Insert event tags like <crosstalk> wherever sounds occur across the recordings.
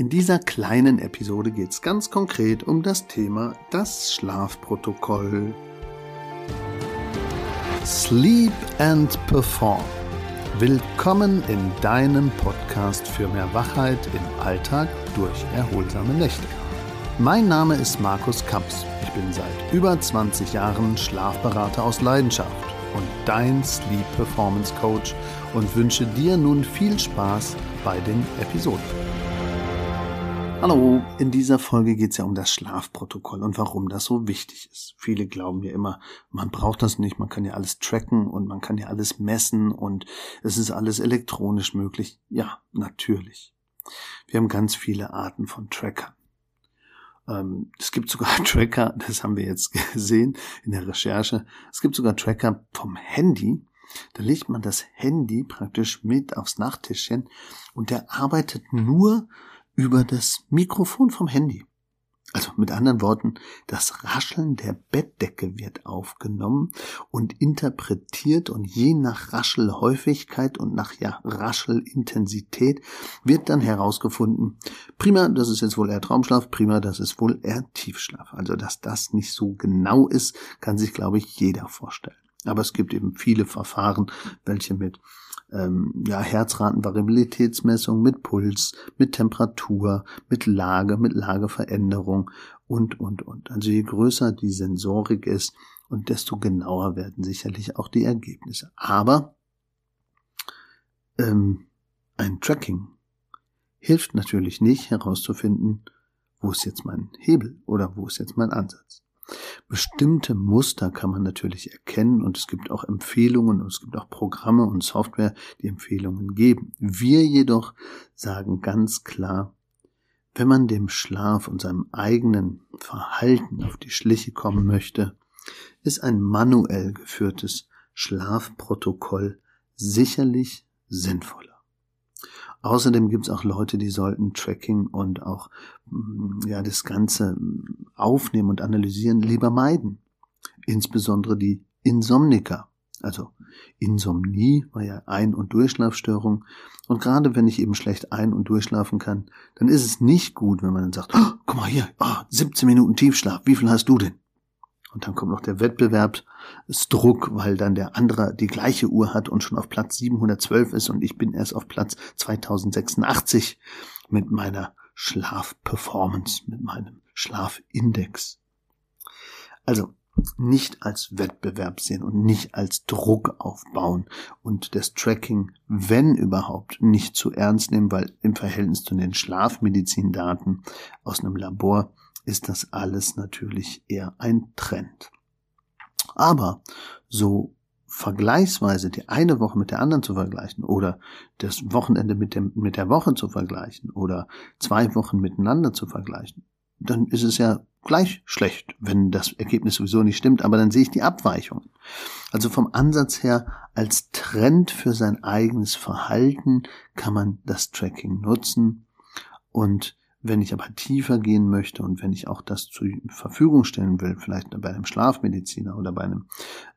In dieser kleinen Episode geht es ganz konkret um das Thema das Schlafprotokoll. Sleep and Perform. Willkommen in deinem Podcast für mehr Wachheit im Alltag durch erholsame Nächte. Mein Name ist Markus Kamps. Ich bin seit über 20 Jahren Schlafberater aus Leidenschaft und dein Sleep Performance Coach und wünsche dir nun viel Spaß bei den Episoden. Hallo, in dieser Folge geht es ja um das Schlafprotokoll und warum das so wichtig ist. Viele glauben ja immer, man braucht das nicht, man kann ja alles tracken und man kann ja alles messen und es ist alles elektronisch möglich. Ja, natürlich. Wir haben ganz viele Arten von Trackern. Ähm, es gibt sogar <laughs> Tracker, das haben wir jetzt gesehen in der Recherche, es gibt sogar Tracker vom Handy, da legt man das Handy praktisch mit aufs Nachttischchen und der arbeitet nur über das Mikrofon vom Handy. Also mit anderen Worten, das Rascheln der Bettdecke wird aufgenommen und interpretiert und je nach Raschelhäufigkeit und nach ja, Raschelintensität wird dann herausgefunden, prima, das ist jetzt wohl eher Traumschlaf, prima, das ist wohl eher Tiefschlaf. Also dass das nicht so genau ist, kann sich, glaube ich, jeder vorstellen. Aber es gibt eben viele Verfahren, welche mit ähm, ja, Herzratenvariabilitätsmessung, mit Puls, mit Temperatur, mit Lage, mit Lageveränderung und, und, und. Also je größer die Sensorik ist und desto genauer werden sicherlich auch die Ergebnisse. Aber ähm, ein Tracking hilft natürlich nicht herauszufinden, wo ist jetzt mein Hebel oder wo ist jetzt mein Ansatz. Bestimmte Muster kann man natürlich erkennen und es gibt auch Empfehlungen und es gibt auch Programme und Software, die Empfehlungen geben. Wir jedoch sagen ganz klar, wenn man dem Schlaf und seinem eigenen Verhalten auf die Schliche kommen möchte, ist ein manuell geführtes Schlafprotokoll sicherlich sinnvoller. Außerdem gibt es auch Leute, die sollten Tracking und auch mm, ja das Ganze aufnehmen und analysieren lieber meiden. Insbesondere die Insomniker. Also Insomnie war ja Ein- und Durchschlafstörung. Und gerade wenn ich eben schlecht ein- und durchschlafen kann, dann ist es nicht gut, wenn man dann sagt, oh, guck mal hier, oh, 17 Minuten Tiefschlaf, wie viel hast du denn? Und dann kommt noch der Wettbewerbsdruck, weil dann der andere die gleiche Uhr hat und schon auf Platz 712 ist und ich bin erst auf Platz 2086 mit meiner Schlafperformance, mit meinem Schlafindex. Also nicht als Wettbewerb sehen und nicht als Druck aufbauen und das Tracking, wenn überhaupt, nicht zu ernst nehmen, weil im Verhältnis zu den Schlafmedizindaten aus einem Labor ist das alles natürlich eher ein Trend. Aber so vergleichsweise die eine Woche mit der anderen zu vergleichen oder das Wochenende mit, dem, mit der Woche zu vergleichen oder zwei Wochen miteinander zu vergleichen, dann ist es ja gleich schlecht, wenn das Ergebnis sowieso nicht stimmt, aber dann sehe ich die Abweichungen. Also vom Ansatz her als Trend für sein eigenes Verhalten kann man das Tracking nutzen und wenn ich aber tiefer gehen möchte und wenn ich auch das zur Verfügung stellen will, vielleicht bei einem Schlafmediziner oder bei einem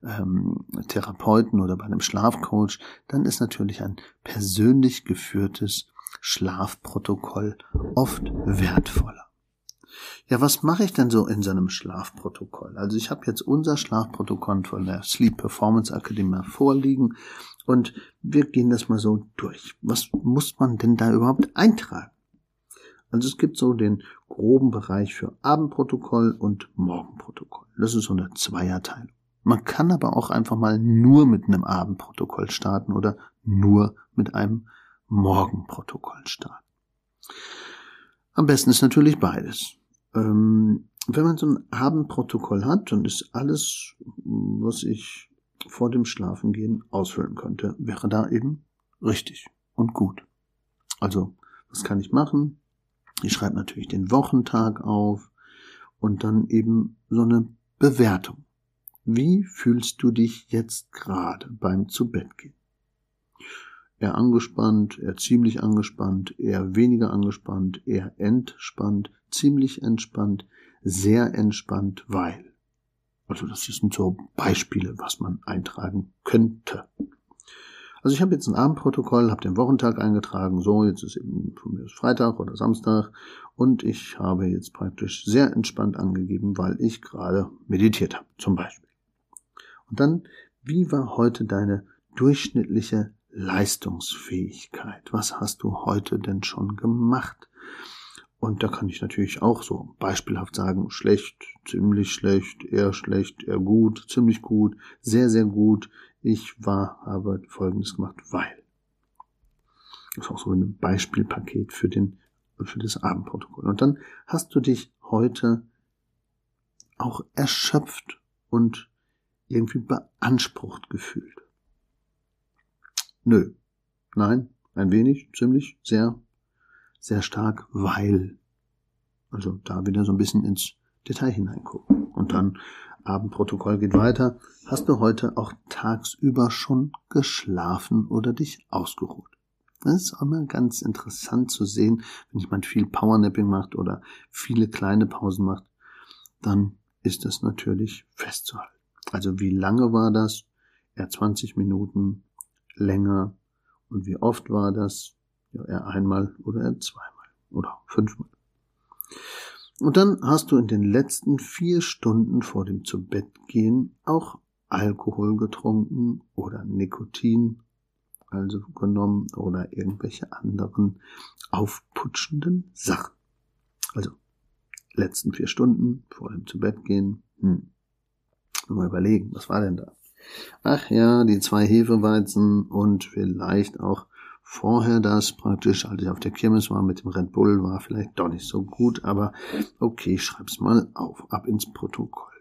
ähm, Therapeuten oder bei einem Schlafcoach, dann ist natürlich ein persönlich geführtes Schlafprotokoll oft wertvoller. Ja, was mache ich denn so in so einem Schlafprotokoll? Also ich habe jetzt unser Schlafprotokoll von der Sleep Performance Academy vorliegen und wir gehen das mal so durch. Was muss man denn da überhaupt eintragen? Also es gibt so den groben Bereich für Abendprotokoll und Morgenprotokoll. Das ist so eine Zweierteilung. Man kann aber auch einfach mal nur mit einem Abendprotokoll starten oder nur mit einem Morgenprotokoll starten. Am besten ist natürlich beides. Ähm, wenn man so ein Abendprotokoll hat, dann ist alles, was ich vor dem Schlafengehen ausfüllen könnte, wäre da eben richtig und gut. Also, was kann ich machen? Ich schreibe natürlich den Wochentag auf und dann eben so eine Bewertung. Wie fühlst du dich jetzt gerade beim Zubettgehen? Eher angespannt, eher ziemlich angespannt, eher weniger angespannt, eher entspannt, ziemlich entspannt, sehr entspannt, weil. Also das sind so Beispiele, was man eintragen könnte. Also ich habe jetzt ein Abendprotokoll, habe den Wochentag eingetragen, so, jetzt ist eben von mir Freitag oder Samstag und ich habe jetzt praktisch sehr entspannt angegeben, weil ich gerade meditiert habe, zum Beispiel. Und dann, wie war heute deine durchschnittliche Leistungsfähigkeit? Was hast du heute denn schon gemacht? Und da kann ich natürlich auch so beispielhaft sagen, schlecht, ziemlich schlecht, eher schlecht, eher gut, ziemlich gut, sehr, sehr gut. Ich war, habe Folgendes gemacht, weil. Das ist auch so ein Beispielpaket für den, für das Abendprotokoll. Und dann hast du dich heute auch erschöpft und irgendwie beansprucht gefühlt. Nö. Nein, ein wenig, ziemlich, sehr, sehr stark, weil. Also da wieder so ein bisschen ins Detail hineingucken. Und dann Abendprotokoll geht weiter. Hast du heute auch tagsüber schon geschlafen oder dich ausgeruht? Das ist auch immer ganz interessant zu sehen, wenn jemand viel Powernapping macht oder viele kleine Pausen macht, dann ist es natürlich festzuhalten. Also wie lange war das? Eher 20 Minuten, länger. Und wie oft war das? Ja, eher einmal oder eher zweimal oder fünfmal. Und dann hast du in den letzten vier Stunden vor dem Zubettgehen auch Alkohol getrunken oder Nikotin also genommen oder irgendwelche anderen aufputschenden Sachen. Also letzten vier Stunden vor dem Zubettgehen. Hm. Mal überlegen, was war denn da? Ach ja, die zwei Hefeweizen und vielleicht auch vorher das praktisch, als ich auf der Kirmes war mit dem Red Bull, war vielleicht doch nicht so gut, aber okay, schreib's mal auf, ab ins Protokoll.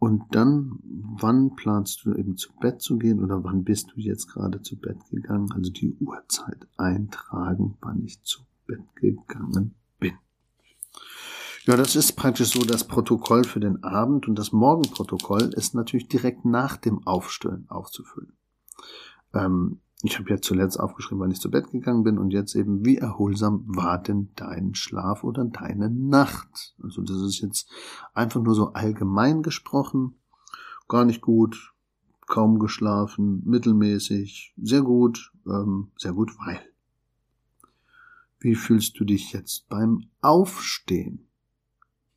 Und dann, wann planst du eben zu Bett zu gehen oder wann bist du jetzt gerade zu Bett gegangen? Also die Uhrzeit eintragen, wann ich zu Bett gegangen bin. Ja, das ist praktisch so das Protokoll für den Abend und das Morgenprotokoll ist natürlich direkt nach dem Aufstellen aufzufüllen. Ähm, ich habe ja zuletzt aufgeschrieben, wann ich zu Bett gegangen bin und jetzt eben, wie erholsam war denn dein Schlaf oder deine Nacht? Also das ist jetzt einfach nur so allgemein gesprochen, gar nicht gut, kaum geschlafen, mittelmäßig, sehr gut, ähm, sehr gut, weil. Wie fühlst du dich jetzt beim Aufstehen?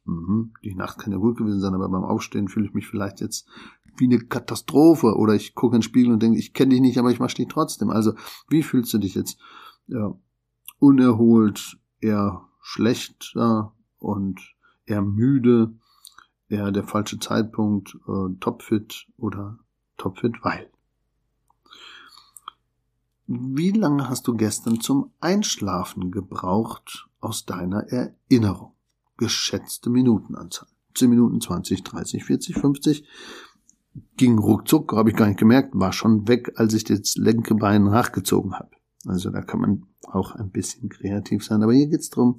Mhm, die Nacht kann ja gut gewesen sein, aber beim Aufstehen fühle ich mich vielleicht jetzt wie eine Katastrophe oder ich gucke in den Spiegel und denke, ich kenne dich nicht, aber ich mache dich trotzdem. Also wie fühlst du dich jetzt? Ja, unerholt, eher schlechter und eher müde, eher der falsche Zeitpunkt, äh, topfit oder topfit, weil. Wie lange hast du gestern zum Einschlafen gebraucht aus deiner Erinnerung? Geschätzte Minutenanzahl. 10 Minuten, 20, 30, 40, 50 ging ruckzuck, habe ich gar nicht gemerkt, war schon weg, als ich das linke Bein nachgezogen habe. Also da kann man auch ein bisschen kreativ sein. Aber hier geht's darum,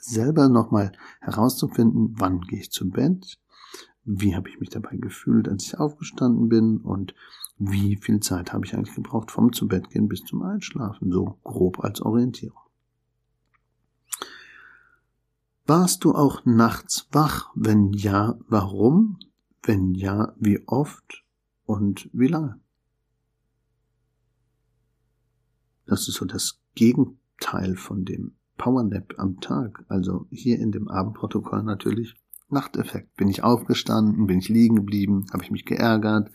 selber nochmal herauszufinden, wann gehe ich zum Bett, wie habe ich mich dabei gefühlt, als ich aufgestanden bin und wie viel Zeit habe ich eigentlich gebraucht vom zu Bett gehen bis zum Einschlafen, so grob als Orientierung. Warst du auch nachts wach? Wenn ja, warum? Wenn ja, wie oft und wie lange? Das ist so das Gegenteil von dem Powernap am Tag. Also hier in dem Abendprotokoll natürlich Nachteffekt. Bin ich aufgestanden? Bin ich liegen geblieben? Habe ich mich geärgert?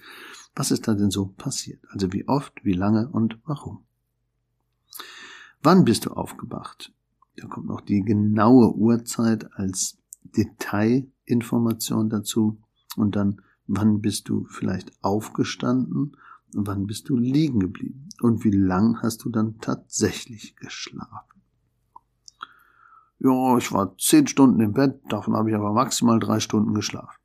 Was ist da denn so passiert? Also wie oft, wie lange und warum? Wann bist du aufgewacht? Da kommt noch die genaue Uhrzeit als Detailinformation dazu. Und dann, wann bist du vielleicht aufgestanden? Und wann bist du liegen geblieben? Und wie lang hast du dann tatsächlich geschlafen? Ja, ich war zehn Stunden im Bett, davon habe ich aber maximal drei Stunden geschlafen.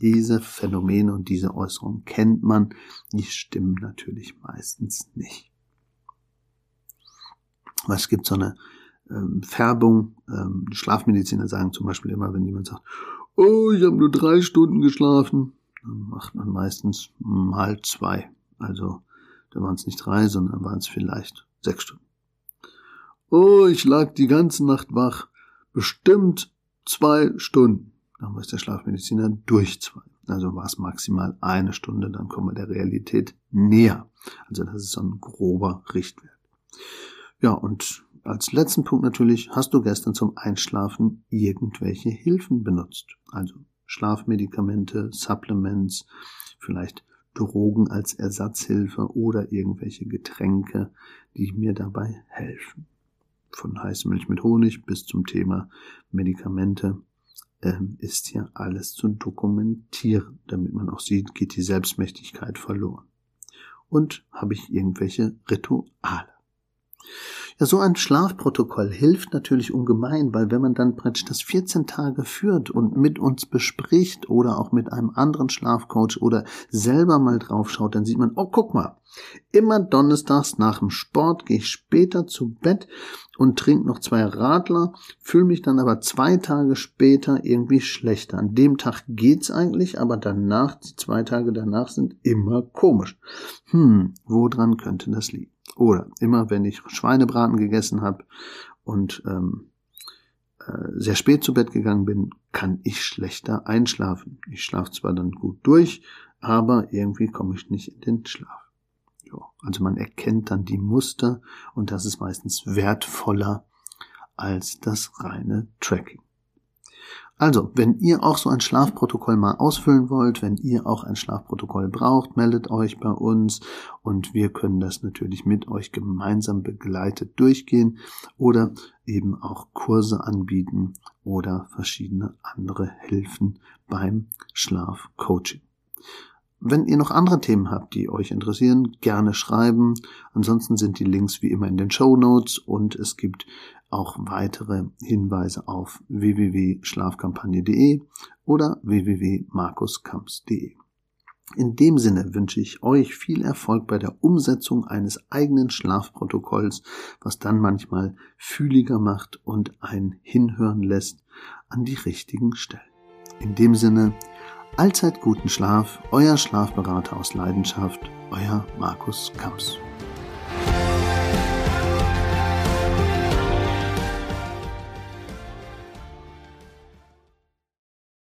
Diese Phänomene und diese Äußerungen kennt man, die stimmen natürlich meistens nicht. Es gibt so eine ähm, Färbung. Ähm, Schlafmediziner sagen zum Beispiel immer, wenn jemand sagt, oh, ich habe nur drei Stunden geschlafen, dann macht man meistens mal zwei. Also da waren es nicht drei, sondern waren es vielleicht sechs Stunden. Oh, ich lag die ganze Nacht wach, bestimmt zwei Stunden. Dann weiß der Schlafmediziner durch zwei. Also war es maximal eine Stunde, dann kommen wir der Realität näher. Also das ist so ein grober Richtwert. Ja, und als letzten Punkt natürlich, hast du gestern zum Einschlafen irgendwelche Hilfen benutzt? Also Schlafmedikamente, Supplements, vielleicht Drogen als Ersatzhilfe oder irgendwelche Getränke, die mir dabei helfen. Von Heißmilch mit Honig bis zum Thema Medikamente ähm, ist hier alles zu dokumentieren, damit man auch sieht, geht die Selbstmächtigkeit verloren. Und habe ich irgendwelche Rituale. Ja, so ein Schlafprotokoll hilft natürlich ungemein, weil wenn man dann praktisch das 14 Tage führt und mit uns bespricht oder auch mit einem anderen Schlafcoach oder selber mal draufschaut, dann sieht man, oh, guck mal, immer donnerstags nach dem Sport gehe ich später zu Bett und trinke noch zwei Radler, fühle mich dann aber zwei Tage später irgendwie schlechter. An dem Tag geht's eigentlich, aber danach, die zwei Tage danach sind immer komisch. Hm, woran könnte das liegen? Oder immer wenn ich Schweinebraten gegessen habe und ähm, äh, sehr spät zu Bett gegangen bin, kann ich schlechter einschlafen. Ich schlafe zwar dann gut durch, aber irgendwie komme ich nicht in den Schlaf. Ja, also man erkennt dann die Muster und das ist meistens wertvoller als das reine Tracking. Also, wenn ihr auch so ein Schlafprotokoll mal ausfüllen wollt, wenn ihr auch ein Schlafprotokoll braucht, meldet euch bei uns und wir können das natürlich mit euch gemeinsam begleitet durchgehen oder eben auch Kurse anbieten oder verschiedene andere Hilfen beim Schlafcoaching. Wenn ihr noch andere Themen habt, die euch interessieren, gerne schreiben. Ansonsten sind die Links wie immer in den Show Notes und es gibt auch weitere Hinweise auf www.schlafkampagne.de oder www.markuskamps.de. In dem Sinne wünsche ich euch viel Erfolg bei der Umsetzung eines eigenen Schlafprotokolls, was dann manchmal fühliger macht und ein hinhören lässt an die richtigen Stellen. In dem Sinne, allzeit guten Schlaf, euer Schlafberater aus Leidenschaft, euer Markus Kamps.